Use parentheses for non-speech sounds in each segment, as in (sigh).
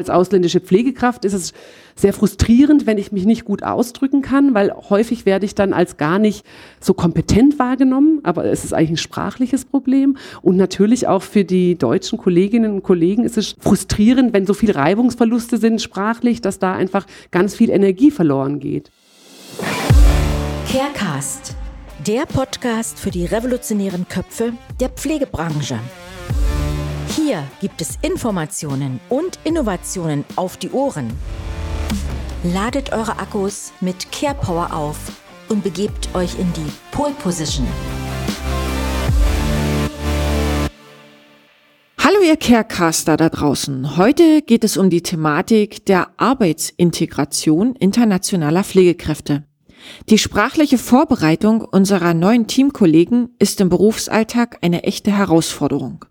Als ausländische Pflegekraft ist es sehr frustrierend, wenn ich mich nicht gut ausdrücken kann, weil häufig werde ich dann als gar nicht so kompetent wahrgenommen, aber es ist eigentlich ein sprachliches Problem. Und natürlich auch für die deutschen Kolleginnen und Kollegen ist es frustrierend, wenn so viele Reibungsverluste sind sprachlich, dass da einfach ganz viel Energie verloren geht. Carecast, der Podcast für die revolutionären Köpfe der Pflegebranche. Hier gibt es Informationen und Innovationen auf die Ohren. Ladet eure Akkus mit CarePower auf und begebt euch in die Pole Position. Hallo ihr Carecaster da draußen. Heute geht es um die Thematik der Arbeitsintegration internationaler Pflegekräfte. Die sprachliche Vorbereitung unserer neuen Teamkollegen ist im Berufsalltag eine echte Herausforderung.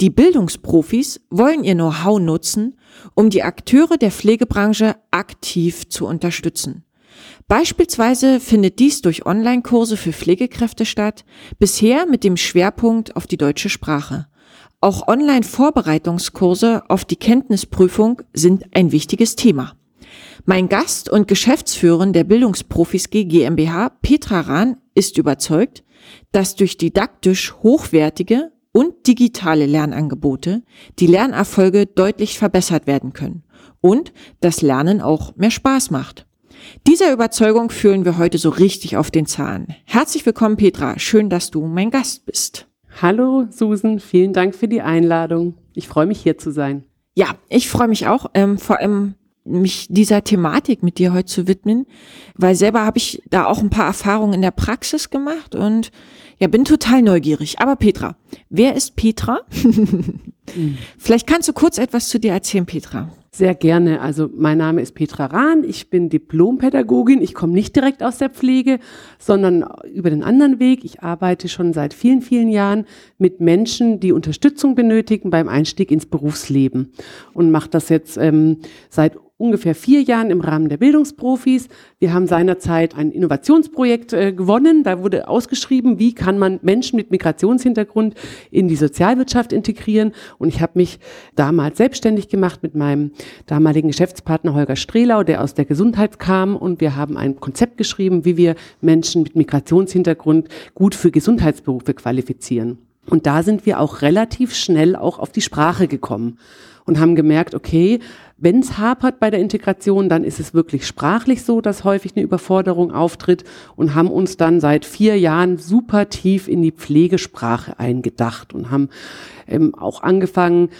Die Bildungsprofis wollen ihr Know-how nutzen, um die Akteure der Pflegebranche aktiv zu unterstützen. Beispielsweise findet dies durch Online-Kurse für Pflegekräfte statt, bisher mit dem Schwerpunkt auf die deutsche Sprache. Auch Online-Vorbereitungskurse auf die Kenntnisprüfung sind ein wichtiges Thema. Mein Gast und Geschäftsführerin der Bildungsprofis GmbH, Petra Rahn, ist überzeugt, dass durch didaktisch hochwertige und digitale Lernangebote die Lernerfolge deutlich verbessert werden können und das Lernen auch mehr Spaß macht. Dieser Überzeugung fühlen wir heute so richtig auf den Zahn. Herzlich willkommen, Petra. Schön, dass du mein Gast bist. Hallo, Susan. Vielen Dank für die Einladung. Ich freue mich, hier zu sein. Ja, ich freue mich auch, ähm, vor allem mich dieser Thematik mit dir heute zu widmen, weil selber habe ich da auch ein paar Erfahrungen in der Praxis gemacht und ja, bin total neugierig. Aber Petra, wer ist Petra? (laughs) Vielleicht kannst du kurz etwas zu dir erzählen, Petra. Sehr gerne. Also mein Name ist Petra Rahn. Ich bin Diplompädagogin. Ich komme nicht direkt aus der Pflege, sondern über den anderen Weg. Ich arbeite schon seit vielen, vielen Jahren mit Menschen, die Unterstützung benötigen beim Einstieg ins Berufsleben und mache das jetzt ähm, seit ungefähr vier Jahren im Rahmen der Bildungsprofis. Wir haben seinerzeit ein Innovationsprojekt äh, gewonnen. Da wurde ausgeschrieben, wie kann man Menschen mit Migrationshintergrund in die Sozialwirtschaft integrieren. Und ich habe mich damals selbstständig gemacht mit meinem damaligen Geschäftspartner Holger Strehlau, der aus der Gesundheit kam. Und wir haben ein Konzept geschrieben, wie wir Menschen mit Migrationshintergrund gut für Gesundheitsberufe qualifizieren. Und da sind wir auch relativ schnell auch auf die Sprache gekommen und haben gemerkt, okay, wenn es hapert bei der Integration, dann ist es wirklich sprachlich so, dass häufig eine Überforderung auftritt und haben uns dann seit vier Jahren super tief in die Pflegesprache eingedacht und haben ähm, auch angefangen,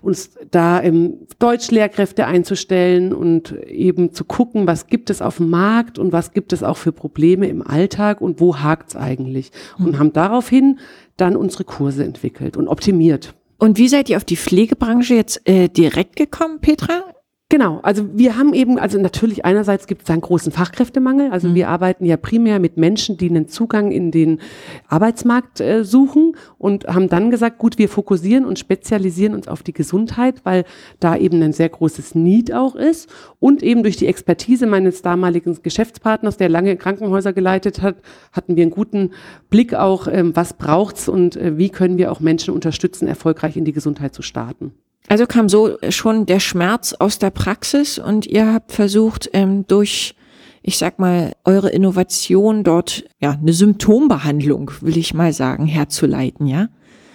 uns da ähm, Deutschlehrkräfte einzustellen und eben zu gucken, was gibt es auf dem Markt und was gibt es auch für Probleme im Alltag und wo hakt es eigentlich. Und haben daraufhin dann unsere Kurse entwickelt und optimiert. Und wie seid ihr auf die Pflegebranche jetzt äh, direkt gekommen, Petra? Genau, also wir haben eben, also natürlich einerseits gibt es einen großen Fachkräftemangel. Also mhm. wir arbeiten ja primär mit Menschen, die einen Zugang in den Arbeitsmarkt äh, suchen und haben dann gesagt, gut, wir fokussieren und spezialisieren uns auf die Gesundheit, weil da eben ein sehr großes Need auch ist. Und eben durch die Expertise meines damaligen Geschäftspartners, der lange Krankenhäuser geleitet hat, hatten wir einen guten Blick auch, ähm, was braucht's und äh, wie können wir auch Menschen unterstützen, erfolgreich in die Gesundheit zu starten. Also kam so schon der Schmerz aus der Praxis und ihr habt versucht, ähm, durch, ich sag mal, eure Innovation dort, ja, eine Symptombehandlung, will ich mal sagen, herzuleiten, ja?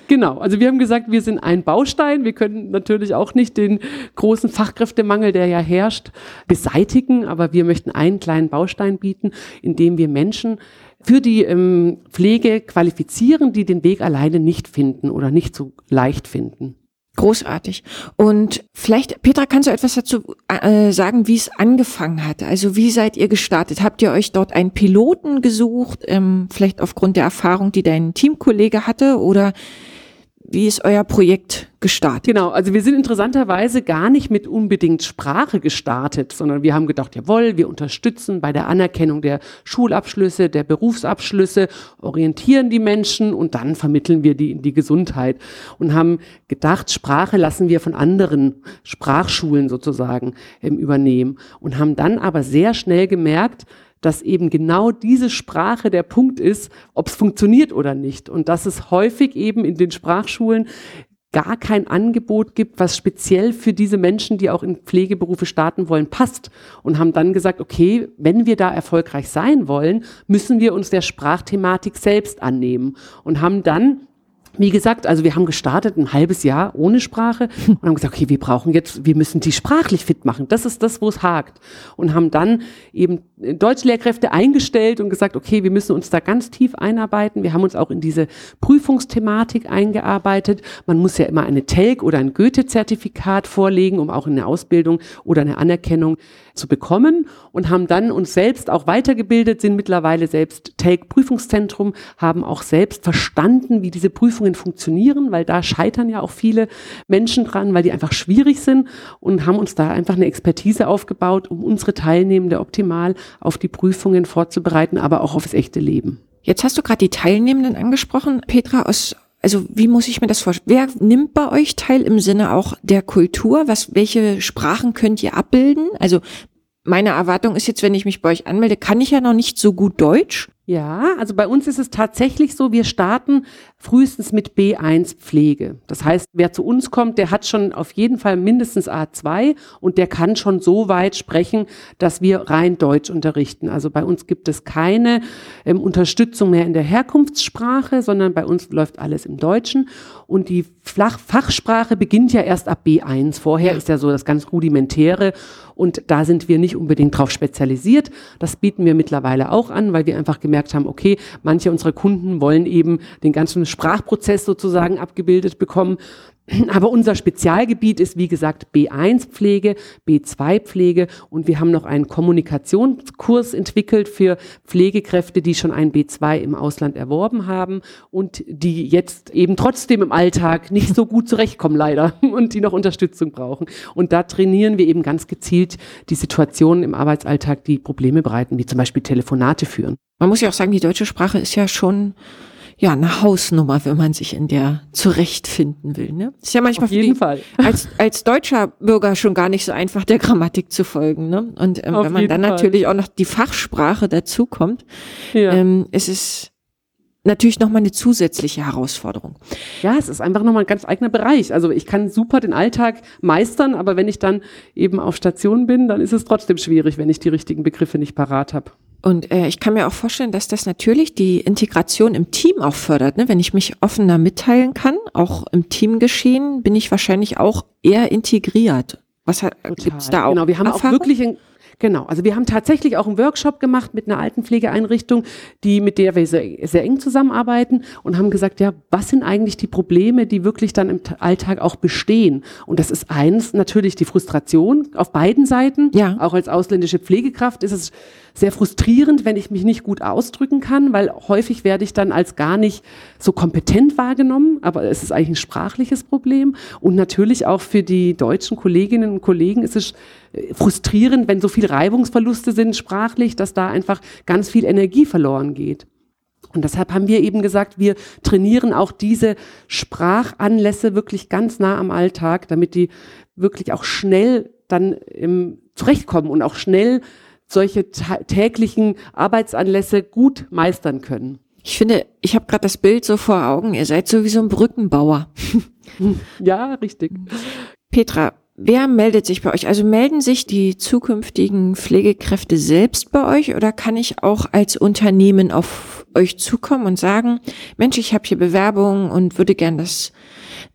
Genau, also wir haben gesagt, wir sind ein Baustein. Wir können natürlich auch nicht den großen Fachkräftemangel, der ja herrscht, beseitigen, aber wir möchten einen kleinen Baustein bieten, indem wir Menschen für die ähm, Pflege qualifizieren, die den Weg alleine nicht finden oder nicht so leicht finden. Großartig. Und vielleicht, Petra, kannst du etwas dazu äh, sagen, wie es angefangen hat? Also wie seid ihr gestartet? Habt ihr euch dort einen Piloten gesucht, ähm, vielleicht aufgrund der Erfahrung, die dein Teamkollege hatte? Oder wie ist euer Projekt gestartet? Genau, also wir sind interessanterweise gar nicht mit unbedingt Sprache gestartet, sondern wir haben gedacht, jawohl, wir unterstützen bei der Anerkennung der Schulabschlüsse, der Berufsabschlüsse, orientieren die Menschen und dann vermitteln wir die in die Gesundheit und haben gedacht, Sprache lassen wir von anderen Sprachschulen sozusagen ähm, übernehmen und haben dann aber sehr schnell gemerkt, dass eben genau diese Sprache der Punkt ist, ob es funktioniert oder nicht. Und dass es häufig eben in den Sprachschulen gar kein Angebot gibt, was speziell für diese Menschen, die auch in Pflegeberufe starten wollen, passt. Und haben dann gesagt, okay, wenn wir da erfolgreich sein wollen, müssen wir uns der Sprachthematik selbst annehmen. Und haben dann wie gesagt, also wir haben gestartet ein halbes Jahr ohne Sprache und haben gesagt, okay, wir brauchen jetzt, wir müssen die sprachlich fit machen. Das ist das, wo es hakt. Und haben dann eben Deutschlehrkräfte eingestellt und gesagt, okay, wir müssen uns da ganz tief einarbeiten. Wir haben uns auch in diese Prüfungsthematik eingearbeitet. Man muss ja immer eine TELG oder ein Goethe-Zertifikat vorlegen, um auch eine Ausbildung oder eine Anerkennung zu bekommen und haben dann uns selbst auch weitergebildet, sind mittlerweile selbst TELG-Prüfungszentrum, haben auch selbst verstanden, wie diese Prüfungen funktionieren, weil da scheitern ja auch viele Menschen dran, weil die einfach schwierig sind und haben uns da einfach eine Expertise aufgebaut, um unsere Teilnehmende optimal auf die Prüfungen vorzubereiten, aber auch aufs echte Leben. Jetzt hast du gerade die Teilnehmenden angesprochen, Petra, aus also wie muss ich mir das vorstellen? Wer nimmt bei euch teil im Sinne auch der Kultur? Was, welche Sprachen könnt ihr abbilden? Also meine Erwartung ist jetzt, wenn ich mich bei euch anmelde, kann ich ja noch nicht so gut Deutsch. Ja, also bei uns ist es tatsächlich so, wir starten frühestens mit B1 Pflege. Das heißt, wer zu uns kommt, der hat schon auf jeden Fall mindestens A2 und der kann schon so weit sprechen, dass wir rein Deutsch unterrichten. Also bei uns gibt es keine ähm, Unterstützung mehr in der Herkunftssprache, sondern bei uns läuft alles im Deutschen und die Flach Fachsprache beginnt ja erst ab B1. Vorher ja. ist ja so das ganz rudimentäre und da sind wir nicht unbedingt drauf spezialisiert. Das bieten wir mittlerweile auch an, weil wir einfach gemerkt haben, okay, manche unserer Kunden wollen eben den ganzen Sprachprozess sozusagen abgebildet bekommen. Aber unser Spezialgebiet ist, wie gesagt, B1-Pflege, B2-Pflege und wir haben noch einen Kommunikationskurs entwickelt für Pflegekräfte, die schon ein B2 im Ausland erworben haben und die jetzt eben trotzdem im Alltag nicht so gut zurechtkommen, leider, (laughs) und die noch Unterstützung brauchen. Und da trainieren wir eben ganz gezielt die Situationen im Arbeitsalltag, die Probleme bereiten, wie zum Beispiel Telefonate führen. Man muss ja auch sagen, die deutsche Sprache ist ja schon ja, eine Hausnummer, wenn man sich in der zurechtfinden will. Ne? Ist ja manchmal Auf jeden die, Fall. Als, als deutscher Bürger schon gar nicht so einfach, der Grammatik zu folgen. Ne? Und ähm, wenn man dann Fall. natürlich auch noch die Fachsprache dazukommt, ja. ähm, ist es natürlich nochmal eine zusätzliche Herausforderung. Ja, es ist einfach nochmal ein ganz eigener Bereich. Also ich kann super den Alltag meistern, aber wenn ich dann eben auf Station bin, dann ist es trotzdem schwierig, wenn ich die richtigen Begriffe nicht parat habe. Und äh, ich kann mir auch vorstellen, dass das natürlich die Integration im Team auch fördert. Ne? Wenn ich mich offener mitteilen kann, auch im Teamgeschehen, bin ich wahrscheinlich auch eher integriert. Was gibt es da auch? Genau, wir haben Erfahrung? auch wirklich ein, Genau, also wir haben tatsächlich auch einen Workshop gemacht mit einer Altenpflegeeinrichtung, die mit der wir sehr, sehr eng zusammenarbeiten und haben gesagt, ja, was sind eigentlich die Probleme, die wirklich dann im Alltag auch bestehen? Und das ist eins natürlich die Frustration auf beiden Seiten. Ja. Auch als ausländische Pflegekraft ist es sehr frustrierend, wenn ich mich nicht gut ausdrücken kann, weil häufig werde ich dann als gar nicht so kompetent wahrgenommen, aber es ist eigentlich ein sprachliches Problem. Und natürlich auch für die deutschen Kolleginnen und Kollegen ist es frustrierend, wenn so viele Reibungsverluste sind sprachlich, dass da einfach ganz viel Energie verloren geht. Und deshalb haben wir eben gesagt, wir trainieren auch diese Sprachanlässe wirklich ganz nah am Alltag, damit die wirklich auch schnell dann im, zurechtkommen und auch schnell solche täglichen Arbeitsanlässe gut meistern können. Ich finde, ich habe gerade das Bild so vor Augen, ihr seid so wie so ein Brückenbauer. (laughs) ja, richtig. Petra, wer meldet sich bei euch? Also melden sich die zukünftigen Pflegekräfte selbst bei euch oder kann ich auch als Unternehmen auf euch zukommen und sagen, Mensch, ich habe hier Bewerbungen und würde gern das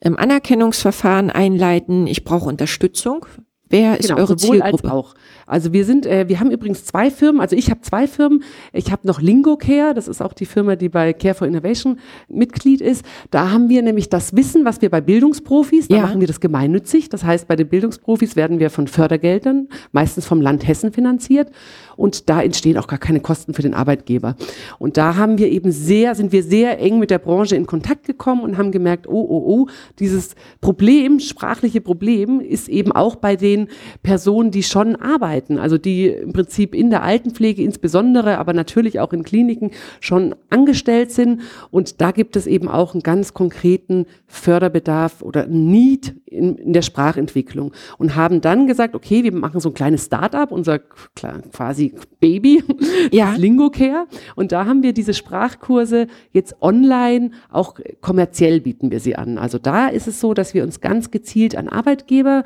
ähm, Anerkennungsverfahren einleiten, ich brauche Unterstützung. Wer ist genau, eure sowohl Zielgruppe? Als auch. Also wir sind, äh, wir haben übrigens zwei Firmen. Also ich habe zwei Firmen. Ich habe noch Lingo Care, das ist auch die Firma, die bei Care for Innovation Mitglied ist. Da haben wir nämlich das Wissen, was wir bei Bildungsprofis, da ja. machen wir das gemeinnützig. Das heißt, bei den Bildungsprofis werden wir von Fördergeldern, meistens vom Land Hessen finanziert. Und da entstehen auch gar keine Kosten für den Arbeitgeber. Und da haben wir eben sehr, sind wir sehr eng mit der Branche in Kontakt gekommen und haben gemerkt, oh, oh, oh, dieses Problem, sprachliche Problem ist eben auch bei den den Personen, die schon arbeiten, also die im Prinzip in der Altenpflege insbesondere, aber natürlich auch in Kliniken schon angestellt sind. Und da gibt es eben auch einen ganz konkreten Förderbedarf oder Need in, in der Sprachentwicklung und haben dann gesagt, okay, wir machen so ein kleines Start-up, unser quasi quasi Baby, (laughs) ja. (laughs) Lingocare. Und da haben wir diese Sprachkurse jetzt online, auch kommerziell bieten wir sie an. Also da ist es so, dass wir uns ganz gezielt an Arbeitgeber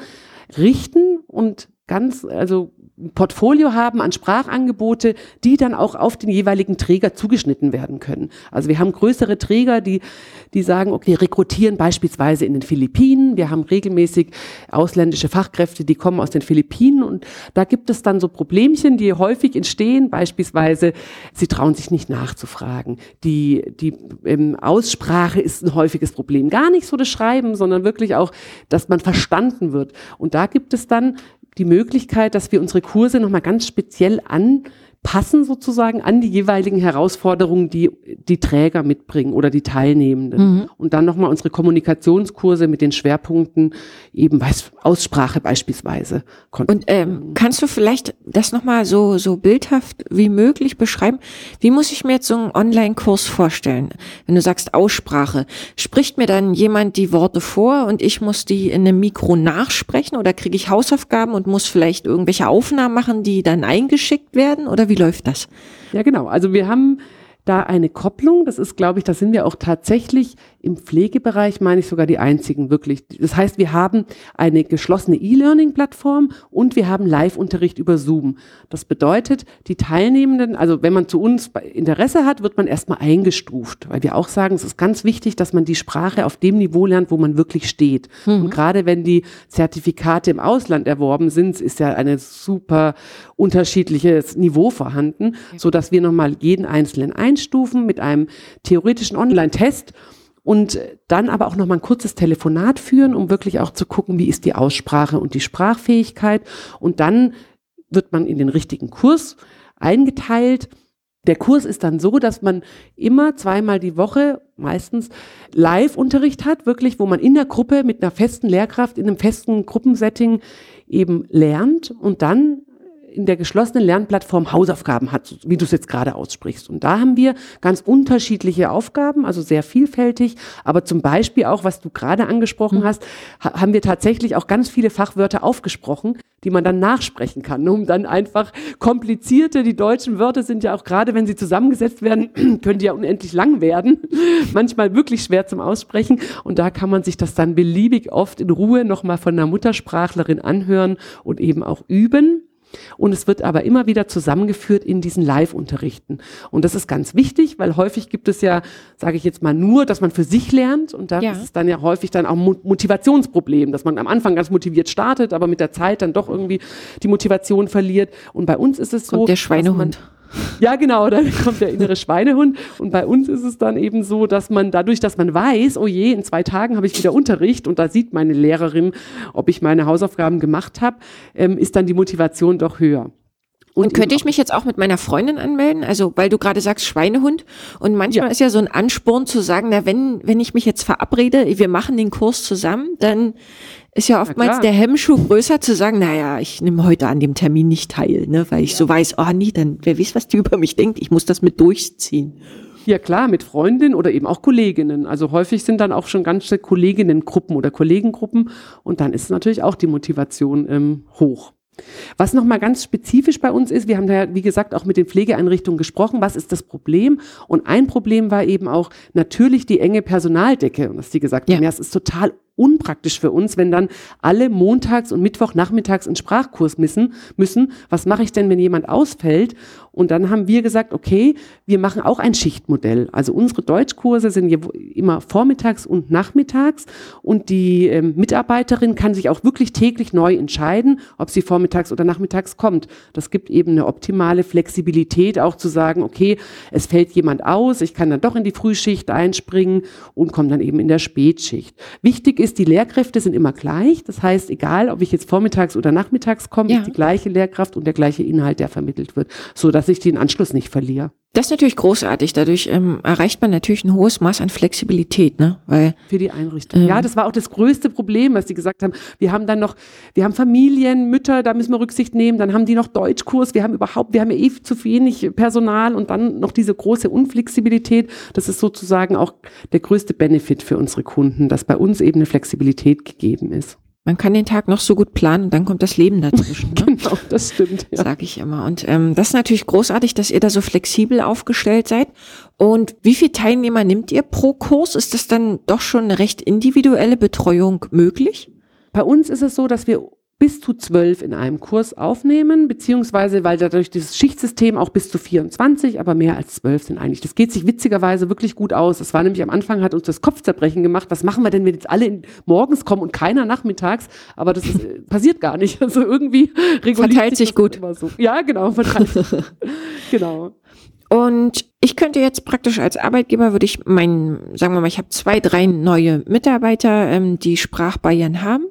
richten und ganz, also Portfolio haben an Sprachangebote, die dann auch auf den jeweiligen Träger zugeschnitten werden können. Also wir haben größere Träger, die, die sagen, okay, rekrutieren beispielsweise in den Philippinen. Wir haben regelmäßig ausländische Fachkräfte, die kommen aus den Philippinen und da gibt es dann so Problemchen, die häufig entstehen. Beispielsweise, sie trauen sich nicht nachzufragen. Die, die ähm, Aussprache ist ein häufiges Problem. Gar nicht so das Schreiben, sondern wirklich auch, dass man verstanden wird. Und da gibt es dann die Möglichkeit, dass wir unsere Kurse nochmal ganz speziell an passen sozusagen an die jeweiligen Herausforderungen, die die Träger mitbringen oder die Teilnehmenden. Mhm. Und dann nochmal unsere Kommunikationskurse mit den Schwerpunkten eben Aussprache beispielsweise. Und ähm, kannst du vielleicht das nochmal so, so bildhaft wie möglich beschreiben? Wie muss ich mir jetzt so einen Online-Kurs vorstellen? Wenn du sagst Aussprache, spricht mir dann jemand die Worte vor und ich muss die in einem Mikro nachsprechen oder kriege ich Hausaufgaben und muss vielleicht irgendwelche Aufnahmen machen, die dann eingeschickt werden? Oder wie wie läuft das? Ja, genau. Also wir haben da eine Kopplung. Das ist, glaube ich, da sind wir auch tatsächlich im Pflegebereich, meine ich sogar die einzigen wirklich. Das heißt, wir haben eine geschlossene E-Learning-Plattform und wir haben Live-Unterricht über Zoom. Das bedeutet, die Teilnehmenden, also wenn man zu uns Interesse hat, wird man erstmal eingestuft, weil wir auch sagen, es ist ganz wichtig, dass man die Sprache auf dem Niveau lernt, wo man wirklich steht. Mhm. Und gerade wenn die Zertifikate im Ausland erworben sind, ist ja ein super unterschiedliches Niveau vorhanden, so dass wir nochmal jeden Einzelnen ein einstufen mit einem theoretischen Online-Test und dann aber auch noch mal ein kurzes Telefonat führen, um wirklich auch zu gucken, wie ist die Aussprache und die Sprachfähigkeit. Und dann wird man in den richtigen Kurs eingeteilt. Der Kurs ist dann so, dass man immer zweimal die Woche meistens Live-Unterricht hat, wirklich, wo man in der Gruppe mit einer festen Lehrkraft in einem festen Gruppensetting eben lernt und dann in der geschlossenen Lernplattform Hausaufgaben hat, wie du es jetzt gerade aussprichst. Und da haben wir ganz unterschiedliche Aufgaben, also sehr vielfältig. Aber zum Beispiel auch, was du gerade angesprochen mhm. hast, ha haben wir tatsächlich auch ganz viele Fachwörter aufgesprochen, die man dann nachsprechen kann, um dann einfach komplizierte, die deutschen Wörter sind ja auch gerade, wenn sie zusammengesetzt werden, (clears throat) können die ja unendlich lang werden. (laughs) Manchmal wirklich schwer zum Aussprechen. Und da kann man sich das dann beliebig oft in Ruhe nochmal von einer Muttersprachlerin anhören und eben auch üben. Und es wird aber immer wieder zusammengeführt in diesen Live-Unterrichten. Und das ist ganz wichtig, weil häufig gibt es ja, sage ich jetzt mal, nur, dass man für sich lernt. Und da ja. ist es dann ja häufig dann auch ein Motivationsproblem, dass man am Anfang ganz motiviert startet, aber mit der Zeit dann doch irgendwie die Motivation verliert. Und bei uns ist es so. Und der Schweinehund. Ja, genau, dann kommt der innere Schweinehund. Und bei uns ist es dann eben so, dass man dadurch, dass man weiß, oh je, in zwei Tagen habe ich wieder Unterricht und da sieht meine Lehrerin, ob ich meine Hausaufgaben gemacht habe, ähm, ist dann die Motivation doch höher. Und, und könnte ich mich jetzt auch mit meiner Freundin anmelden? Also, weil du gerade sagst Schweinehund. Und manchmal ja. ist ja so ein Ansporn zu sagen, na, wenn, wenn ich mich jetzt verabrede, wir machen den Kurs zusammen, dann ist ja oftmals der Hemmschuh größer zu sagen, naja, ich nehme heute an dem Termin nicht teil, ne, weil ich ja. so weiß, oh nee, dann wer weiß, was die über mich denkt, ich muss das mit durchziehen. Ja klar, mit Freundinnen oder eben auch Kolleginnen. Also häufig sind dann auch schon ganze Kolleginnengruppen oder Kollegengruppen und dann ist natürlich auch die Motivation ähm, hoch. Was nochmal ganz spezifisch bei uns ist, wir haben da, wie gesagt, auch mit den Pflegeeinrichtungen gesprochen, was ist das Problem? Und ein Problem war eben auch natürlich die enge Personaldecke. Dass die gesagt haben, ja, es ist total unpraktisch für uns, wenn dann alle montags und Mittwochnachmittags in Sprachkurs müssen, müssen. Was mache ich denn, wenn jemand ausfällt? Und dann haben wir gesagt, okay, wir machen auch ein Schichtmodell. Also unsere Deutschkurse sind immer vormittags und nachmittags und die ähm, Mitarbeiterin kann sich auch wirklich täglich neu entscheiden, ob sie vormittags oder nachmittags kommt. Das gibt eben eine optimale Flexibilität, auch zu sagen, okay, es fällt jemand aus, ich kann dann doch in die Frühschicht einspringen und komme dann eben in der Spätschicht. Wichtig ist, die Lehrkräfte sind immer gleich. Das heißt, egal, ob ich jetzt vormittags oder nachmittags komme, ja. ist die gleiche Lehrkraft und der gleiche Inhalt, der vermittelt wird, so dass ich den Anschluss nicht verliere. Das ist natürlich großartig. Dadurch ähm, erreicht man natürlich ein hohes Maß an Flexibilität, ne? Weil für die Einrichtung. Ähm, ja, das war auch das größte Problem, was die gesagt haben. Wir haben dann noch, wir haben Familien, Mütter, da müssen wir Rücksicht nehmen. Dann haben die noch Deutschkurs. Wir haben überhaupt, wir haben ja eh zu wenig Personal und dann noch diese große Unflexibilität. Das ist sozusagen auch der größte Benefit für unsere Kunden, dass bei uns eben eine Flexibilität gegeben ist. Man kann den Tag noch so gut planen, dann kommt das Leben dazwischen. Ne? (laughs) genau, das stimmt. Ja. Sage ich immer. Und ähm, das ist natürlich großartig, dass ihr da so flexibel aufgestellt seid. Und wie viele Teilnehmer nimmt ihr pro Kurs? Ist das dann doch schon eine recht individuelle Betreuung möglich? Bei uns ist es so, dass wir bis zu zwölf in einem Kurs aufnehmen, beziehungsweise weil dadurch dieses Schichtsystem auch bis zu 24, aber mehr als zwölf sind eigentlich. Das geht sich witzigerweise wirklich gut aus. Das war nämlich am Anfang, hat uns das Kopfzerbrechen gemacht. Was machen wir denn, wenn jetzt alle in, morgens kommen und keiner nachmittags? Aber das ist, äh, passiert gar nicht. (laughs) Also irgendwie reguliert verteilt sich, sich gut. So. Ja, genau, verteilt sich. (laughs) genau. Und ich könnte jetzt praktisch als Arbeitgeber, würde ich meinen, sagen wir mal, ich habe zwei, drei neue Mitarbeiter, ähm, die Sprachbarrieren haben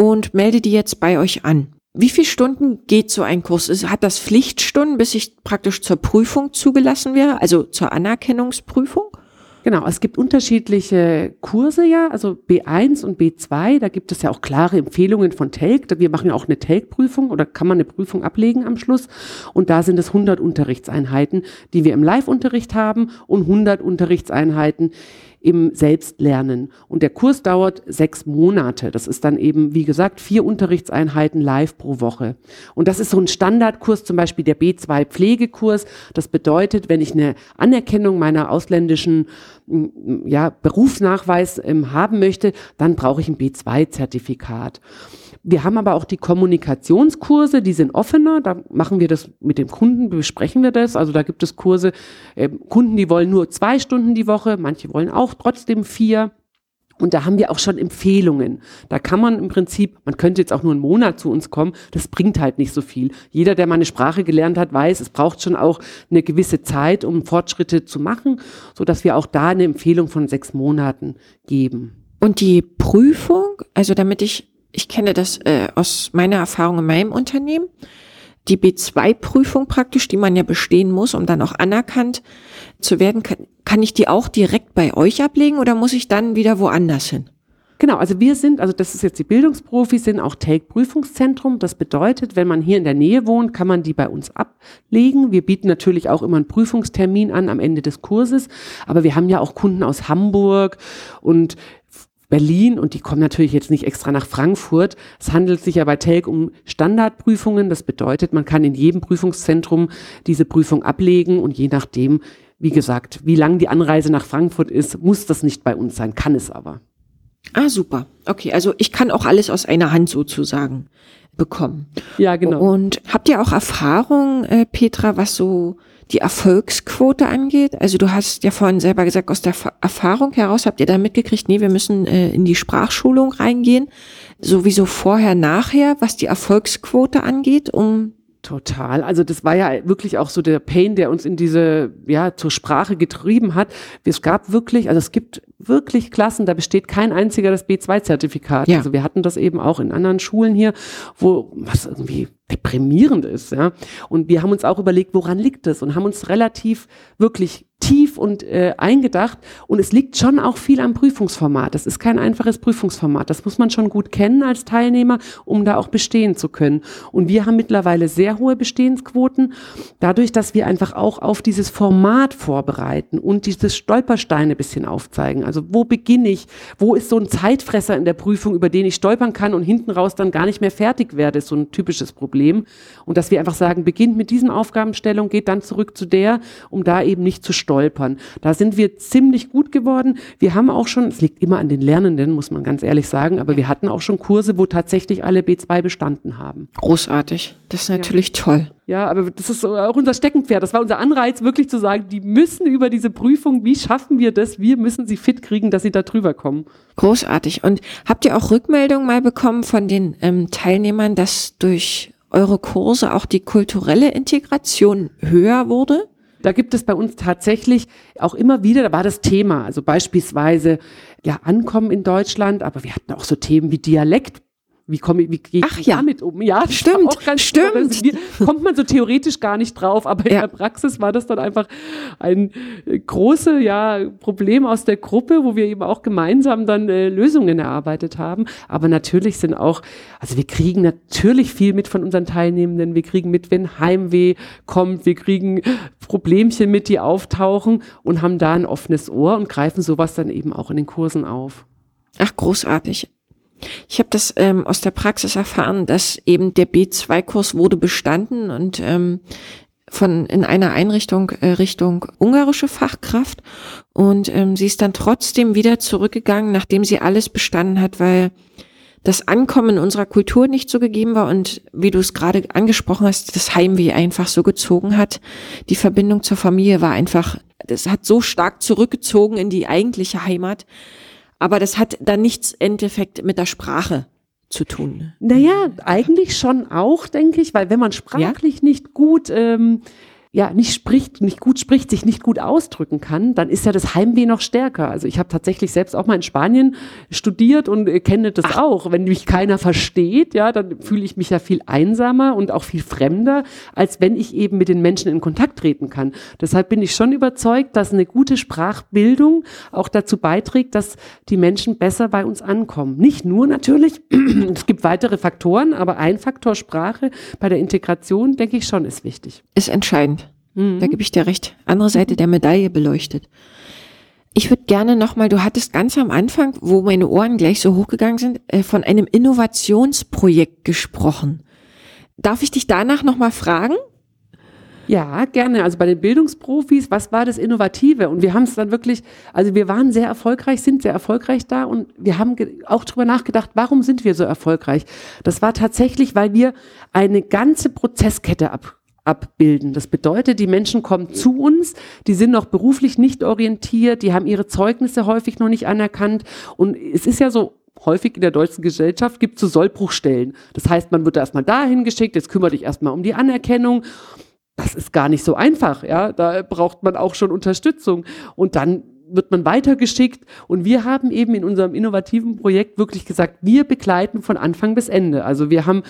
und melde die jetzt bei euch an. Wie viele Stunden geht so ein Kurs? Hat das Pflichtstunden, bis ich praktisch zur Prüfung zugelassen wäre, also zur Anerkennungsprüfung? Genau, es gibt unterschiedliche Kurse ja, also B1 und B2, da gibt es ja auch klare Empfehlungen von Telk. Wir machen ja auch eine Telk-Prüfung oder kann man eine Prüfung ablegen am Schluss. Und da sind es 100 Unterrichtseinheiten, die wir im Live-Unterricht haben und 100 Unterrichtseinheiten, im Selbstlernen. Und der Kurs dauert sechs Monate. Das ist dann eben, wie gesagt, vier Unterrichtseinheiten live pro Woche. Und das ist so ein Standardkurs, zum Beispiel der B2 Pflegekurs. Das bedeutet, wenn ich eine Anerkennung meiner ausländischen ja, Berufsnachweis ähm, haben möchte, dann brauche ich ein B2-Zertifikat. Wir haben aber auch die Kommunikationskurse, die sind offener. Da machen wir das mit dem Kunden, besprechen wir das. Also da gibt es Kurse, äh, Kunden, die wollen nur zwei Stunden die Woche, manche wollen auch trotzdem vier. Und da haben wir auch schon Empfehlungen. Da kann man im Prinzip, man könnte jetzt auch nur einen Monat zu uns kommen, das bringt halt nicht so viel. Jeder, der mal eine Sprache gelernt hat, weiß, es braucht schon auch eine gewisse Zeit, um Fortschritte zu machen, so dass wir auch da eine Empfehlung von sechs Monaten geben. Und die Prüfung, also damit ich ich kenne das äh, aus meiner Erfahrung in meinem Unternehmen, die B2-Prüfung praktisch, die man ja bestehen muss, um dann auch anerkannt zu werden, kann, kann ich die auch direkt bei euch ablegen oder muss ich dann wieder woanders hin? Genau, also wir sind, also das ist jetzt die Bildungsprofis, sind auch Take-Prüfungszentrum. Das bedeutet, wenn man hier in der Nähe wohnt, kann man die bei uns ablegen. Wir bieten natürlich auch immer einen Prüfungstermin an am Ende des Kurses, aber wir haben ja auch Kunden aus Hamburg und Berlin und die kommen natürlich jetzt nicht extra nach Frankfurt. Es handelt sich ja bei Telk um Standardprüfungen. Das bedeutet, man kann in jedem Prüfungszentrum diese Prüfung ablegen und je nachdem, wie gesagt, wie lang die Anreise nach Frankfurt ist, muss das nicht bei uns sein, kann es aber. Ah, super. Okay, also ich kann auch alles aus einer Hand sozusagen bekommen. Ja, genau. Und habt ihr auch Erfahrung, äh, Petra, was so die Erfolgsquote angeht? Also du hast ja vorhin selber gesagt, aus der Erfahrung heraus habt ihr da mitgekriegt, nee, wir müssen äh, in die Sprachschulung reingehen. Sowieso vorher, nachher, was die Erfolgsquote angeht, um Total. Also das war ja wirklich auch so der Pain, der uns in diese, ja, zur Sprache getrieben hat. Es gab wirklich, also es gibt wirklich Klassen, da besteht kein einziger das B2-Zertifikat. Ja. Also wir hatten das eben auch in anderen Schulen hier, wo was irgendwie deprimierend ist, ja. Und wir haben uns auch überlegt, woran liegt es und haben uns relativ wirklich tief und äh, eingedacht. Und es liegt schon auch viel am Prüfungsformat. Das ist kein einfaches Prüfungsformat. Das muss man schon gut kennen als Teilnehmer, um da auch bestehen zu können. Und wir haben mittlerweile sehr hohe Bestehensquoten, dadurch, dass wir einfach auch auf dieses Format vorbereiten und diese Stolpersteine bisschen aufzeigen. Also wo beginne ich? Wo ist so ein Zeitfresser in der Prüfung, über den ich stolpern kann und hinten raus dann gar nicht mehr fertig werde? Ist so ein typisches Problem. Und dass wir einfach sagen, beginnt mit diesem Aufgabenstellung, geht dann zurück zu der, um da eben nicht zu stolpern. Da sind wir ziemlich gut geworden. Wir haben auch schon, es liegt immer an den Lernenden, muss man ganz ehrlich sagen, aber wir hatten auch schon Kurse, wo tatsächlich alle B2 bestanden haben. Großartig. Das ist natürlich ja. toll. Ja, aber das ist auch unser Steckenpferd. Das war unser Anreiz, wirklich zu sagen, die müssen über diese Prüfung, wie schaffen wir das? Wir müssen sie fit kriegen, dass sie da drüber kommen. Großartig. Und habt ihr auch Rückmeldungen mal bekommen von den ähm, Teilnehmern, dass durch eure Kurse auch die kulturelle Integration höher wurde? Da gibt es bei uns tatsächlich auch immer wieder, da war das Thema, also beispielsweise ja Ankommen in Deutschland, aber wir hatten auch so Themen wie Dialekt wie komme ich, wie gehe ich ja. damit um? Ja, stimmt, auch ganz stimmt. Also, kommt man so theoretisch gar nicht drauf, aber ja. in der Praxis war das dann einfach ein äh, großes ja, Problem aus der Gruppe, wo wir eben auch gemeinsam dann äh, Lösungen erarbeitet haben. Aber natürlich sind auch, also wir kriegen natürlich viel mit von unseren Teilnehmenden. Wir kriegen mit, wenn Heimweh kommt, wir kriegen Problemchen mit, die auftauchen und haben da ein offenes Ohr und greifen sowas dann eben auch in den Kursen auf. Ach, großartig. Ich habe das ähm, aus der Praxis erfahren, dass eben der B2-Kurs wurde bestanden und ähm, von in einer Einrichtung äh, Richtung ungarische Fachkraft und ähm, sie ist dann trotzdem wieder zurückgegangen, nachdem sie alles bestanden hat, weil das Ankommen unserer Kultur nicht so gegeben war und wie du es gerade angesprochen hast, das Heimweh einfach so gezogen hat. Die Verbindung zur Familie war einfach, das hat so stark zurückgezogen in die eigentliche Heimat. Aber das hat dann nichts im Endeffekt mit der Sprache zu tun. Naja, eigentlich schon auch, denke ich, weil wenn man sprachlich ja? nicht gut ähm, ja nicht spricht, nicht gut spricht, sich nicht gut ausdrücken kann, dann ist ja das Heimweh noch stärker. Also ich habe tatsächlich selbst auch mal in Spanien studiert und äh, kenne das Ach. auch. Wenn mich keiner versteht, ja, dann fühle ich mich ja viel einsamer und auch viel fremder, als wenn ich eben mit den Menschen in Kontakt treten kann. Deshalb bin ich schon überzeugt, dass eine gute Sprachbildung auch dazu beiträgt, dass die Menschen besser bei uns ankommen. Nicht nur natürlich, (clears throat) es gibt weitere Faktoren, aber ein Faktor Sprache bei der Integration, denke ich schon, ist wichtig. Ist entscheidend. Mhm. Da gebe ich dir recht. Andere Seite der Medaille beleuchtet. Ich würde gerne nochmal, du hattest ganz am Anfang, wo meine Ohren gleich so hochgegangen sind, äh, von einem Innovationsprojekt gesprochen. Darf ich dich danach nochmal fragen? Ja, gerne. Also bei den Bildungsprofis, was war das Innovative? Und wir haben es dann wirklich, also wir waren sehr erfolgreich, sind sehr erfolgreich da und wir haben auch drüber nachgedacht, warum sind wir so erfolgreich? Das war tatsächlich, weil wir eine ganze Prozesskette ab, abbilden. Das bedeutet, die Menschen kommen zu uns, die sind noch beruflich nicht orientiert, die haben ihre Zeugnisse häufig noch nicht anerkannt. Und es ist ja so, häufig in der deutschen Gesellschaft gibt es so Sollbruchstellen. Das heißt, man wird erstmal dahin geschickt, jetzt kümmere dich erstmal um die Anerkennung. Das ist gar nicht so einfach, ja. Da braucht man auch schon Unterstützung. Und dann wird man weitergeschickt. Und wir haben eben in unserem innovativen Projekt wirklich gesagt, wir begleiten von Anfang bis Ende. Also wir haben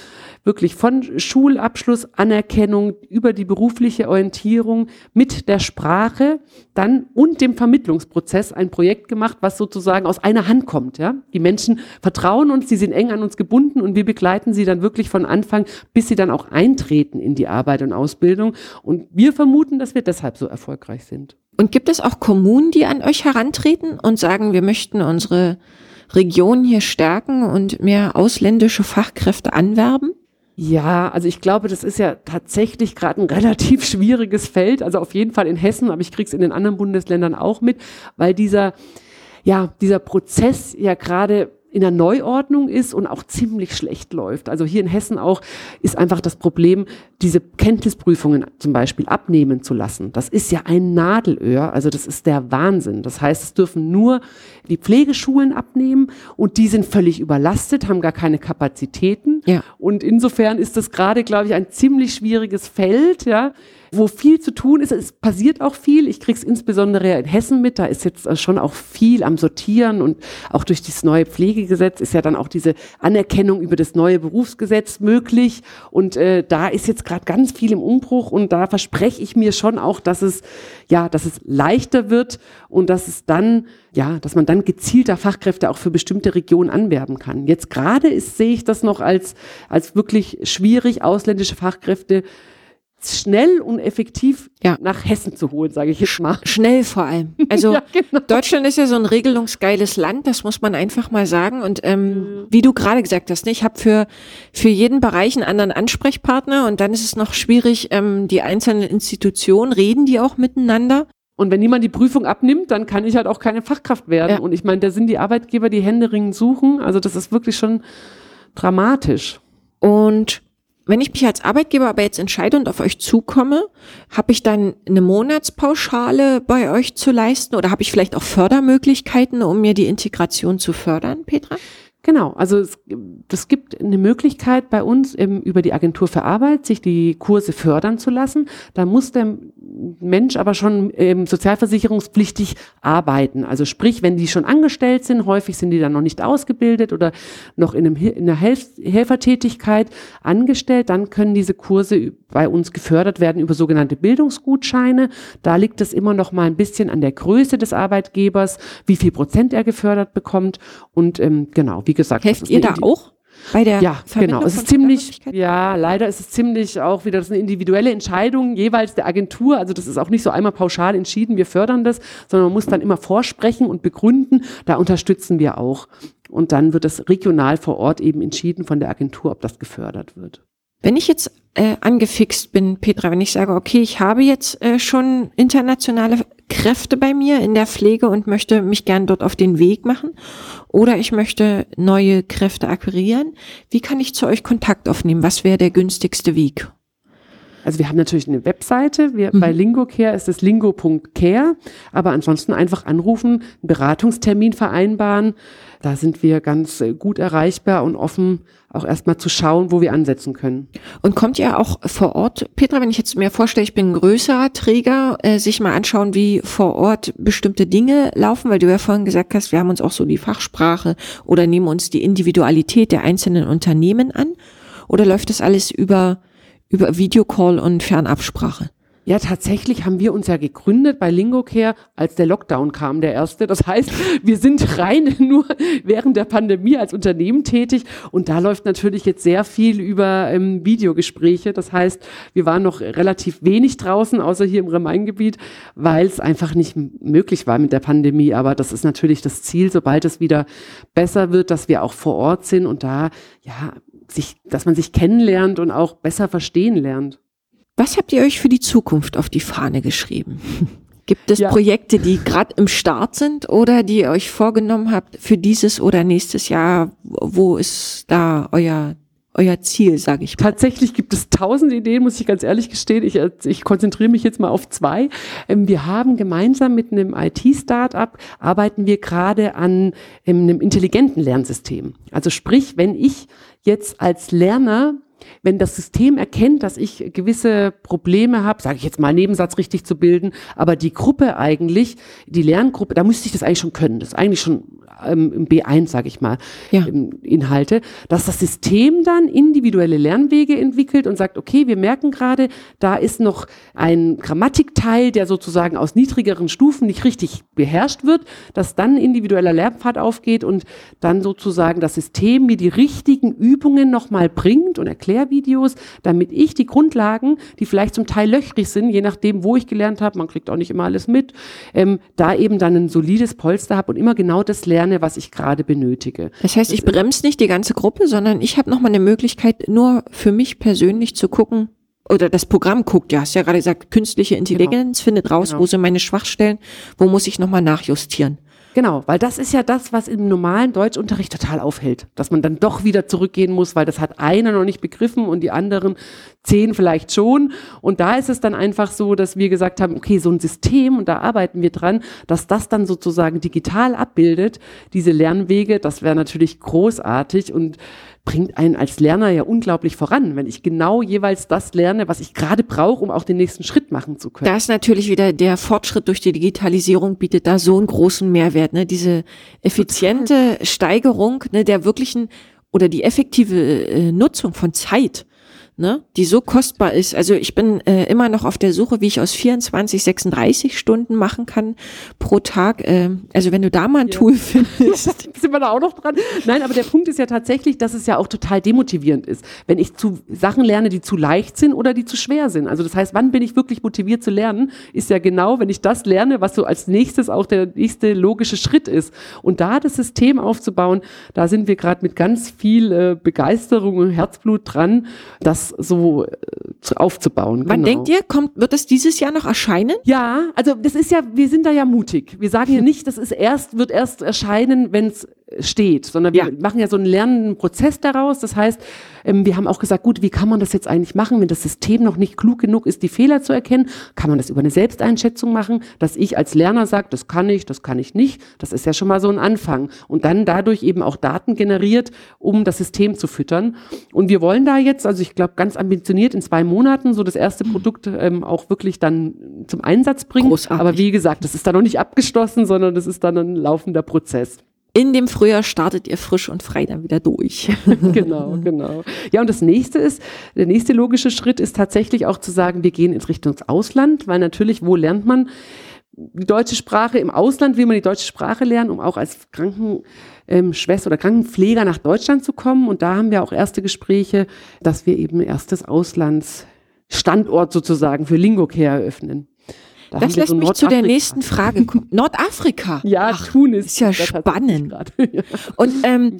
wirklich von Schulabschluss, Anerkennung über die berufliche Orientierung mit der Sprache dann und dem Vermittlungsprozess ein Projekt gemacht, was sozusagen aus einer Hand kommt. Ja? Die Menschen vertrauen uns, sie sind eng an uns gebunden und wir begleiten sie dann wirklich von Anfang, bis sie dann auch eintreten in die Arbeit und Ausbildung. Und wir vermuten, dass wir deshalb so erfolgreich sind. Und gibt es auch Kommunen, die an euch herantreten und sagen, wir möchten unsere Region hier stärken und mehr ausländische Fachkräfte anwerben? Ja, also ich glaube, das ist ja tatsächlich gerade ein (laughs) relativ schwieriges Feld. Also auf jeden Fall in Hessen, aber ich krieg's in den anderen Bundesländern auch mit, weil dieser, ja, dieser Prozess ja gerade in der Neuordnung ist und auch ziemlich schlecht läuft. Also hier in Hessen auch ist einfach das Problem, diese Kenntnisprüfungen zum Beispiel abnehmen zu lassen. Das ist ja ein Nadelöhr, also das ist der Wahnsinn. Das heißt, es dürfen nur die Pflegeschulen abnehmen und die sind völlig überlastet, haben gar keine Kapazitäten. Ja. Und insofern ist das gerade, glaube ich, ein ziemlich schwieriges Feld, ja wo viel zu tun ist. Es passiert auch viel. Ich kriege es insbesondere in Hessen mit. Da ist jetzt äh, schon auch viel am Sortieren und auch durch das neue Pflegegesetz ist ja dann auch diese Anerkennung über das neue Berufsgesetz möglich. Und äh, da ist jetzt gerade ganz viel im Umbruch und da verspreche ich mir schon auch, dass es ja, dass es leichter wird und dass es dann ja, dass man dann gezielter Fachkräfte auch für bestimmte Regionen anwerben kann. Jetzt gerade ist, sehe ich das noch als, als wirklich schwierig, ausländische Fachkräfte schnell und effektiv ja. nach Hessen zu holen, sage ich jetzt mal. Schnell vor allem. (laughs) Also ja, genau. Deutschland ist ja so ein regelungsgeiles Land, das muss man einfach mal sagen. Und ähm, mhm. wie du gerade gesagt hast, ne, ich habe für, für jeden Bereich einen anderen Ansprechpartner und dann ist es noch schwierig, ähm, die einzelnen Institutionen, reden die auch miteinander? Und wenn niemand die Prüfung abnimmt, dann kann ich halt auch keine Fachkraft werden. Ja. Und ich meine, da sind die Arbeitgeber, die händeringend suchen. Also das ist wirklich schon dramatisch. Und wenn ich mich als Arbeitgeber aber jetzt entscheide und auf euch zukomme, habe ich dann eine Monatspauschale bei euch zu leisten oder habe ich vielleicht auch Fördermöglichkeiten, um mir die Integration zu fördern, Petra? Genau, also es, es gibt eine Möglichkeit bei uns eben über die Agentur für Arbeit, sich die Kurse fördern zu lassen. Da muss der Mensch aber schon ähm, sozialversicherungspflichtig arbeiten. Also sprich, wenn die schon angestellt sind, häufig sind die dann noch nicht ausgebildet oder noch in, einem, in einer Helf Helfertätigkeit angestellt, dann können diese Kurse bei uns gefördert werden über sogenannte Bildungsgutscheine. Da liegt es immer noch mal ein bisschen an der Größe des Arbeitgebers, wie viel Prozent er gefördert bekommt. Und ähm, genau, wie gesagt. Helft ihr da auch? Bei der ja, genau. Es ist ziemlich, ja, leider ist es ziemlich auch wieder, das ist eine individuelle Entscheidung jeweils der Agentur. Also das ist auch nicht so einmal pauschal entschieden, wir fördern das, sondern man muss dann immer vorsprechen und begründen. Da unterstützen wir auch. Und dann wird das regional vor Ort eben entschieden von der Agentur, ob das gefördert wird. Wenn ich jetzt äh, angefixt bin, Petra, wenn ich sage, okay, ich habe jetzt äh, schon internationale Kräfte bei mir in der Pflege und möchte mich gern dort auf den Weg machen oder ich möchte neue Kräfte akquirieren, wie kann ich zu euch Kontakt aufnehmen? Was wäre der günstigste Weg? Also wir haben natürlich eine Webseite, wir, mhm. bei LingoCare ist es lingo.care, aber ansonsten einfach anrufen, einen Beratungstermin vereinbaren. Da sind wir ganz äh, gut erreichbar und offen, auch erstmal zu schauen, wo wir ansetzen können. Und kommt ihr auch vor Ort, Petra, wenn ich jetzt mir vorstelle, ich bin ein größerer Träger, äh, sich mal anschauen, wie vor Ort bestimmte Dinge laufen, weil du ja vorhin gesagt hast, wir haben uns auch so die Fachsprache oder nehmen uns die Individualität der einzelnen Unternehmen an? Oder läuft das alles über über Videocall und Fernabsprache. Ja, tatsächlich haben wir uns ja gegründet bei LingoCare, als der Lockdown kam, der erste. Das heißt, wir sind rein (laughs) nur während der Pandemie als Unternehmen tätig und da läuft natürlich jetzt sehr viel über ähm, Videogespräche. Das heißt, wir waren noch relativ wenig draußen, außer hier im Rhein-Gebiet, weil es einfach nicht möglich war mit der Pandemie. Aber das ist natürlich das Ziel, sobald es wieder besser wird, dass wir auch vor Ort sind und da ja sich, dass man sich kennenlernt und auch besser verstehen lernt. Was habt ihr euch für die Zukunft auf die Fahne geschrieben? (laughs) Gibt es ja. Projekte, die gerade im Start sind oder die ihr euch vorgenommen habt für dieses oder nächstes Jahr? Wo ist da euer euer Ziel, sage ich mal. Tatsächlich gibt es tausend Ideen, muss ich ganz ehrlich gestehen. Ich, ich konzentriere mich jetzt mal auf zwei. Ähm, wir haben gemeinsam mit einem IT-Startup arbeiten wir gerade an ähm, einem intelligenten Lernsystem. Also sprich, wenn ich jetzt als Lerner wenn das System erkennt, dass ich gewisse Probleme habe, sage ich jetzt mal, Nebensatz richtig zu bilden, aber die Gruppe eigentlich, die Lerngruppe, da müsste ich das eigentlich schon können. Das ist eigentlich schon ähm, im B1, sage ich mal, ja. Inhalte, dass das System dann individuelle Lernwege entwickelt und sagt, okay, wir merken gerade, da ist noch ein Grammatikteil, der sozusagen aus niedrigeren Stufen nicht richtig beherrscht wird, dass dann individueller Lernpfad aufgeht und dann sozusagen das System mir die richtigen Übungen nochmal bringt und Erklärvideos, damit ich die Grundlagen, die vielleicht zum Teil löchrig sind, je nachdem, wo ich gelernt habe, man kriegt auch nicht immer alles mit, ähm, da eben dann ein solides Polster habe und immer genau das lerne, was ich gerade benötige. Das heißt, ich bremse nicht die ganze Gruppe, sondern ich habe nochmal eine Möglichkeit, nur für mich persönlich zu gucken, oder das Programm guckt, ja, hast ja gerade gesagt, künstliche. Intelligenz genau. findet raus, genau. wo sind meine Schwachstellen, wo muss ich nochmal nachjustieren. Genau, weil das ist ja das, was im normalen Deutschunterricht total aufhält, dass man dann doch wieder zurückgehen muss, weil das hat einer noch nicht begriffen und die anderen zehn vielleicht schon. Und da ist es dann einfach so, dass wir gesagt haben, okay, so ein System, und da arbeiten wir dran, dass das dann sozusagen digital abbildet, diese Lernwege, das wäre natürlich großartig und bringt einen als Lerner ja unglaublich voran, wenn ich genau jeweils das lerne, was ich gerade brauche, um auch den nächsten Schritt machen zu können. Da ist natürlich wieder der Fortschritt durch die Digitalisierung bietet da so einen großen Mehrwert, ne? Diese effiziente Steigerung ne, der wirklichen oder die effektive äh, Nutzung von Zeit ne, die so kostbar ist. Also ich bin äh, immer noch auf der Suche, wie ich aus 24, 36 Stunden machen kann pro Tag. Äh, also wenn du da mal ein ja. Tool (laughs) findest. sind wir da auch noch dran? Nein, aber der Punkt ist ja tatsächlich, dass es ja auch total demotivierend ist, wenn ich zu Sachen lerne, die zu leicht sind oder die zu schwer sind. Also das heißt, wann bin ich wirklich motiviert zu lernen, ist ja genau, wenn ich das lerne, was so als nächstes auch der nächste logische Schritt ist. Und da das System aufzubauen, da sind wir gerade mit ganz viel äh, Begeisterung und Herzblut dran, dass so äh, aufzubauen. Wann genau. denkt ihr, kommt, wird es dieses Jahr noch erscheinen? Ja, also das ist ja, wir sind da ja mutig. Wir sagen ja nicht, das ist erst, wird erst erscheinen, wenn es steht, sondern wir ja. machen ja so einen lernenden Prozess daraus. Das heißt, ähm, wir haben auch gesagt, gut, wie kann man das jetzt eigentlich machen, wenn das System noch nicht klug genug ist, die Fehler zu erkennen? Kann man das über eine Selbsteinschätzung machen, dass ich als Lerner sage, das kann ich, das kann ich nicht? Das ist ja schon mal so ein Anfang. Und dann dadurch eben auch Daten generiert, um das System zu füttern. Und wir wollen da jetzt, also ich glaube, ganz ambitioniert in zwei Monaten so das erste Produkt ähm, auch wirklich dann zum Einsatz bringen. Großartig. Aber wie gesagt, das ist da noch nicht abgeschlossen, sondern das ist dann ein laufender Prozess in dem Frühjahr startet ihr frisch und frei dann wieder durch. (laughs) genau, genau. Ja, und das nächste ist, der nächste logische Schritt ist tatsächlich auch zu sagen, wir gehen in Richtung Ausland, weil natürlich, wo lernt man die deutsche Sprache? Im Ausland will man die deutsche Sprache lernen, um auch als Krankenschwester oder Krankenpfleger nach Deutschland zu kommen. Und da haben wir auch erste Gespräche, dass wir eben erstes Auslandsstandort sozusagen für Lingocare eröffnen. Da das lässt so mich zu der nächsten Frage kommen. (laughs) Nordafrika. Ja, Ach, Tunis. Ist ja spannend. (laughs) Und ähm,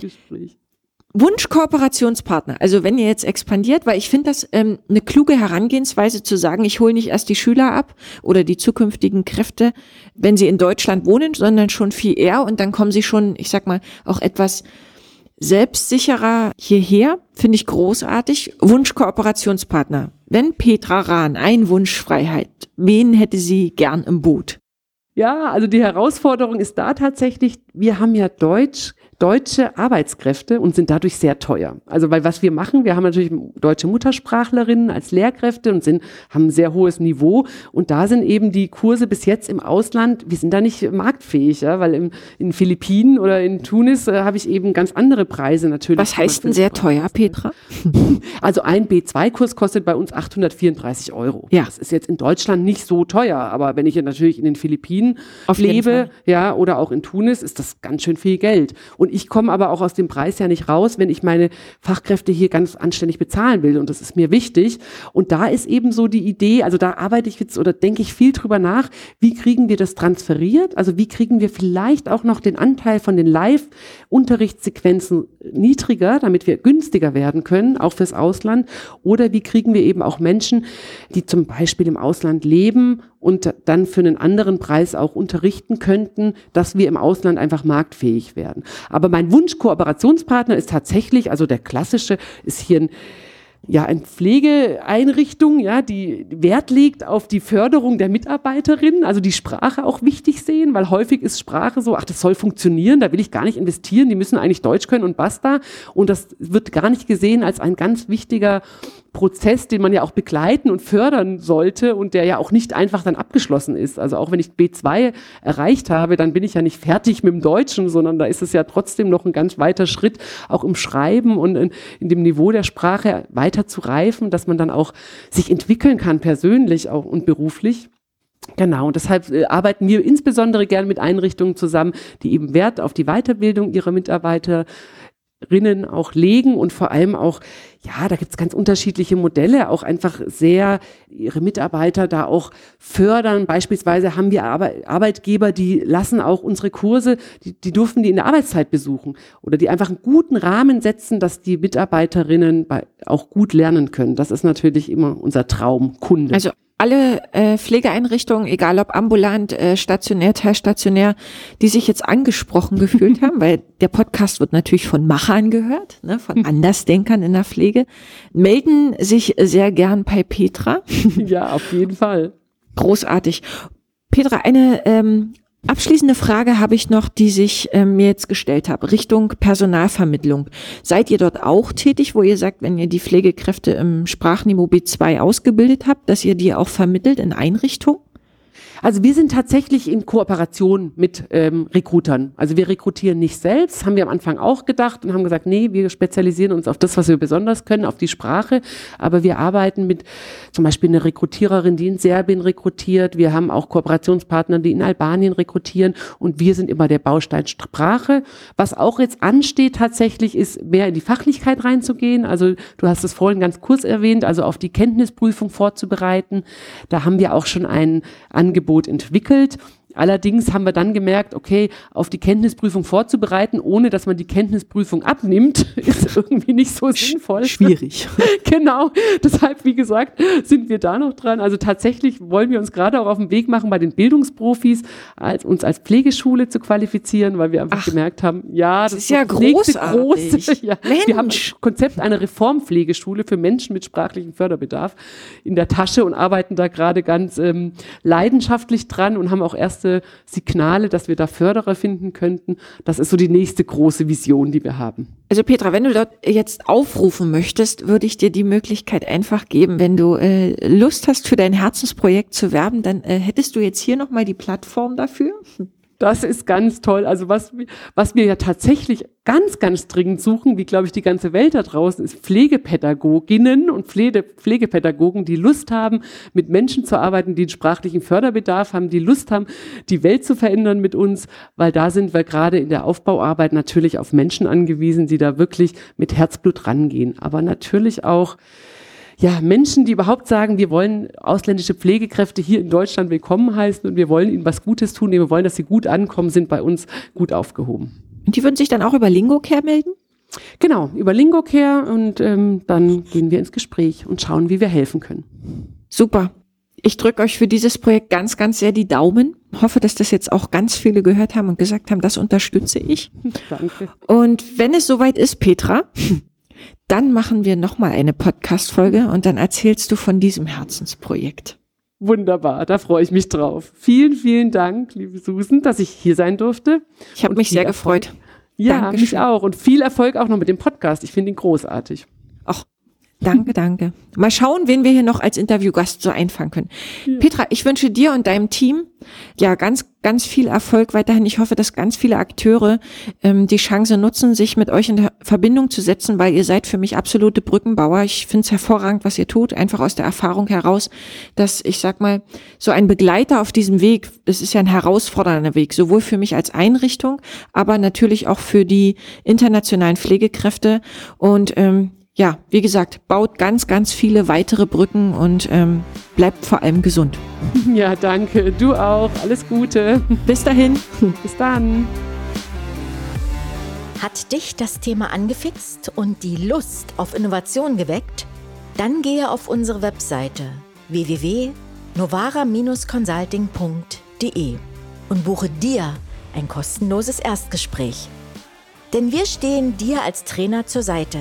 Wunschkooperationspartner, also wenn ihr jetzt expandiert, weil ich finde das ähm, eine kluge Herangehensweise zu sagen, ich hole nicht erst die Schüler ab oder die zukünftigen Kräfte, wenn sie in Deutschland wohnen, sondern schon viel eher und dann kommen sie schon, ich sag mal, auch etwas selbstsicherer hierher, finde ich großartig. Wunschkooperationspartner. Wenn Petra Rahn ein Wunschfreiheit, wen hätte sie gern im Boot? Ja, also die Herausforderung ist da tatsächlich, wir haben ja Deutsch deutsche Arbeitskräfte und sind dadurch sehr teuer. Also weil was wir machen, wir haben natürlich deutsche Muttersprachlerinnen als Lehrkräfte und sind, haben ein sehr hohes Niveau und da sind eben die Kurse bis jetzt im Ausland, wir sind da nicht marktfähig, ja, weil im, in Philippinen oder in Tunis äh, habe ich eben ganz andere Preise natürlich. Was heißt denn sehr teuer, Petra? (laughs) Also ein B2-Kurs kostet bei uns 834 Euro. Ja. Das ist jetzt in Deutschland nicht so teuer, aber wenn ich natürlich in den Philippinen Auf lebe, ja, oder auch in Tunis, ist das ganz schön viel Geld. Und und ich komme aber auch aus dem Preis ja nicht raus, wenn ich meine Fachkräfte hier ganz anständig bezahlen will. Und das ist mir wichtig. Und da ist eben so die Idee, also da arbeite ich jetzt oder denke ich viel drüber nach, wie kriegen wir das transferiert? Also wie kriegen wir vielleicht auch noch den Anteil von den Live-Unterrichtssequenzen niedriger, damit wir günstiger werden können, auch fürs Ausland? Oder wie kriegen wir eben auch Menschen, die zum Beispiel im Ausland leben und dann für einen anderen Preis auch unterrichten könnten, dass wir im Ausland einfach marktfähig werden. Aber mein Wunsch Kooperationspartner ist tatsächlich, also der klassische ist hier ein ja, eine Pflegeeinrichtung, ja, die Wert legt auf die Förderung der Mitarbeiterinnen, also die Sprache auch wichtig sehen, weil häufig ist Sprache so, ach, das soll funktionieren, da will ich gar nicht investieren, die müssen eigentlich Deutsch können und basta. Und das wird gar nicht gesehen als ein ganz wichtiger Prozess, den man ja auch begleiten und fördern sollte und der ja auch nicht einfach dann abgeschlossen ist. Also auch wenn ich B2 erreicht habe, dann bin ich ja nicht fertig mit dem Deutschen, sondern da ist es ja trotzdem noch ein ganz weiter Schritt, auch im Schreiben und in, in dem Niveau der Sprache weiter zu reifen, dass man dann auch sich entwickeln kann, persönlich auch und beruflich. Genau, und deshalb äh, arbeiten wir insbesondere gern mit Einrichtungen zusammen, die eben Wert auf die Weiterbildung ihrer Mitarbeiter Rinnen auch legen und vor allem auch, ja, da gibt's ganz unterschiedliche Modelle, auch einfach sehr ihre Mitarbeiter da auch fördern. Beispielsweise haben wir Arbeitgeber, die lassen auch unsere Kurse, die, die durften die in der Arbeitszeit besuchen oder die einfach einen guten Rahmen setzen, dass die Mitarbeiterinnen bei, auch gut lernen können. Das ist natürlich immer unser Traumkunde. Also alle äh, Pflegeeinrichtungen, egal ob ambulant, äh, stationär, teilstationär, die sich jetzt angesprochen gefühlt (laughs) haben, weil der Podcast wird natürlich von Machern gehört, ne, von hm. Andersdenkern in der Pflege, melden sich sehr gern bei Petra. (laughs) Ja, auf jeden Fall. Großartig. Petra, eine ähm, Abschließende Frage habe ich noch, die sich äh, mir jetzt gestellt habe, Richtung Personalvermittlung. Seid ihr dort auch tätig, wo ihr sagt, wenn ihr die Pflegekräfte im Sprachniveau B2 ausgebildet habt, dass ihr die auch vermittelt in Einrichtungen? Also wir sind tatsächlich in Kooperation mit ähm, Recruitern. Also wir rekrutieren nicht selbst, haben wir am Anfang auch gedacht und haben gesagt, nee, wir spezialisieren uns auf das, was wir besonders können, auf die Sprache. Aber wir arbeiten mit zum Beispiel einer Rekrutiererin, die in Serbien rekrutiert. Wir haben auch Kooperationspartner, die in Albanien rekrutieren. Und wir sind immer der Baustein Sprache. Was auch jetzt ansteht tatsächlich, ist mehr in die Fachlichkeit reinzugehen. Also du hast es vorhin ganz kurz erwähnt, also auf die Kenntnisprüfung vorzubereiten. Da haben wir auch schon ein Angebot Angebot entwickelt Allerdings haben wir dann gemerkt, okay, auf die Kenntnisprüfung vorzubereiten, ohne dass man die Kenntnisprüfung abnimmt, (laughs) ist irgendwie nicht so sinnvoll. Schwierig. (laughs) genau. Deshalb, wie gesagt, sind wir da noch dran. Also tatsächlich wollen wir uns gerade auch auf den Weg machen, bei den Bildungsprofis als, uns als Pflegeschule zu qualifizieren, weil wir einfach Ach, gemerkt haben, ja, das, das ist ja großartig. Große, (laughs) ja. Wir haben ein Konzept einer Reformpflegeschule für Menschen mit sprachlichem Förderbedarf in der Tasche und arbeiten da gerade ganz ähm, leidenschaftlich dran und haben auch erst erste Signale, dass wir da Förderer finden könnten. Das ist so die nächste große Vision, die wir haben. Also Petra, wenn du dort jetzt aufrufen möchtest, würde ich dir die Möglichkeit einfach geben, wenn du äh, Lust hast, für dein Herzensprojekt zu werben, dann äh, hättest du jetzt hier nochmal die Plattform dafür. (laughs) Das ist ganz toll. Also was, was wir ja tatsächlich ganz, ganz dringend suchen, wie glaube ich die ganze Welt da draußen, ist Pflegepädagoginnen und Pflege, Pflegepädagogen, die Lust haben, mit Menschen zu arbeiten, die einen sprachlichen Förderbedarf haben, die Lust haben, die Welt zu verändern mit uns, weil da sind wir gerade in der Aufbauarbeit natürlich auf Menschen angewiesen, die da wirklich mit Herzblut rangehen. Aber natürlich auch ja, Menschen, die überhaupt sagen, wir wollen ausländische Pflegekräfte hier in Deutschland willkommen heißen und wir wollen ihnen was Gutes tun, wir wollen, dass sie gut ankommen, sind bei uns gut aufgehoben. Und die würden sich dann auch über LingoCare melden? Genau, über LingoCare und ähm, dann gehen wir ins Gespräch und schauen, wie wir helfen können. Super. Ich drücke euch für dieses Projekt ganz, ganz sehr die Daumen. Hoffe, dass das jetzt auch ganz viele gehört haben und gesagt haben, das unterstütze ich. (laughs) Danke. Und wenn es soweit ist, Petra, dann machen wir nochmal eine Podcast-Folge und dann erzählst du von diesem Herzensprojekt. Wunderbar, da freue ich mich drauf. Vielen, vielen Dank, liebe Susan, dass ich hier sein durfte. Ich habe mich sehr Erfolg. gefreut. Ja, Dankeschön. mich auch. Und viel Erfolg auch noch mit dem Podcast. Ich finde ihn großartig. Ach, danke, danke. Mal schauen, wen wir hier noch als Interviewgast so einfangen können. Petra, ich wünsche dir und deinem Team ja ganz, ganz viel Erfolg weiterhin. Ich hoffe, dass ganz viele Akteure ähm, die Chance nutzen, sich mit euch in Verbindung zu setzen, weil ihr seid für mich absolute Brückenbauer. Ich finde es hervorragend, was ihr tut, einfach aus der Erfahrung heraus, dass ich sag mal, so ein Begleiter auf diesem Weg, das ist ja ein herausfordernder Weg, sowohl für mich als Einrichtung, aber natürlich auch für die internationalen Pflegekräfte. Und ähm, ja, wie gesagt, baut ganz, ganz viele weitere Brücken und ähm, bleibt vor allem gesund. (laughs) Ja, danke. Du auch. Alles Gute. (laughs) Bis dahin. (laughs) Bis dann. Hat dich das Thema angefixt und die Lust auf Innovation geweckt? Dann gehe auf unsere Webseite www.novara-consulting.de und buche dir ein kostenloses Erstgespräch. Denn wir stehen dir als Trainer zur Seite,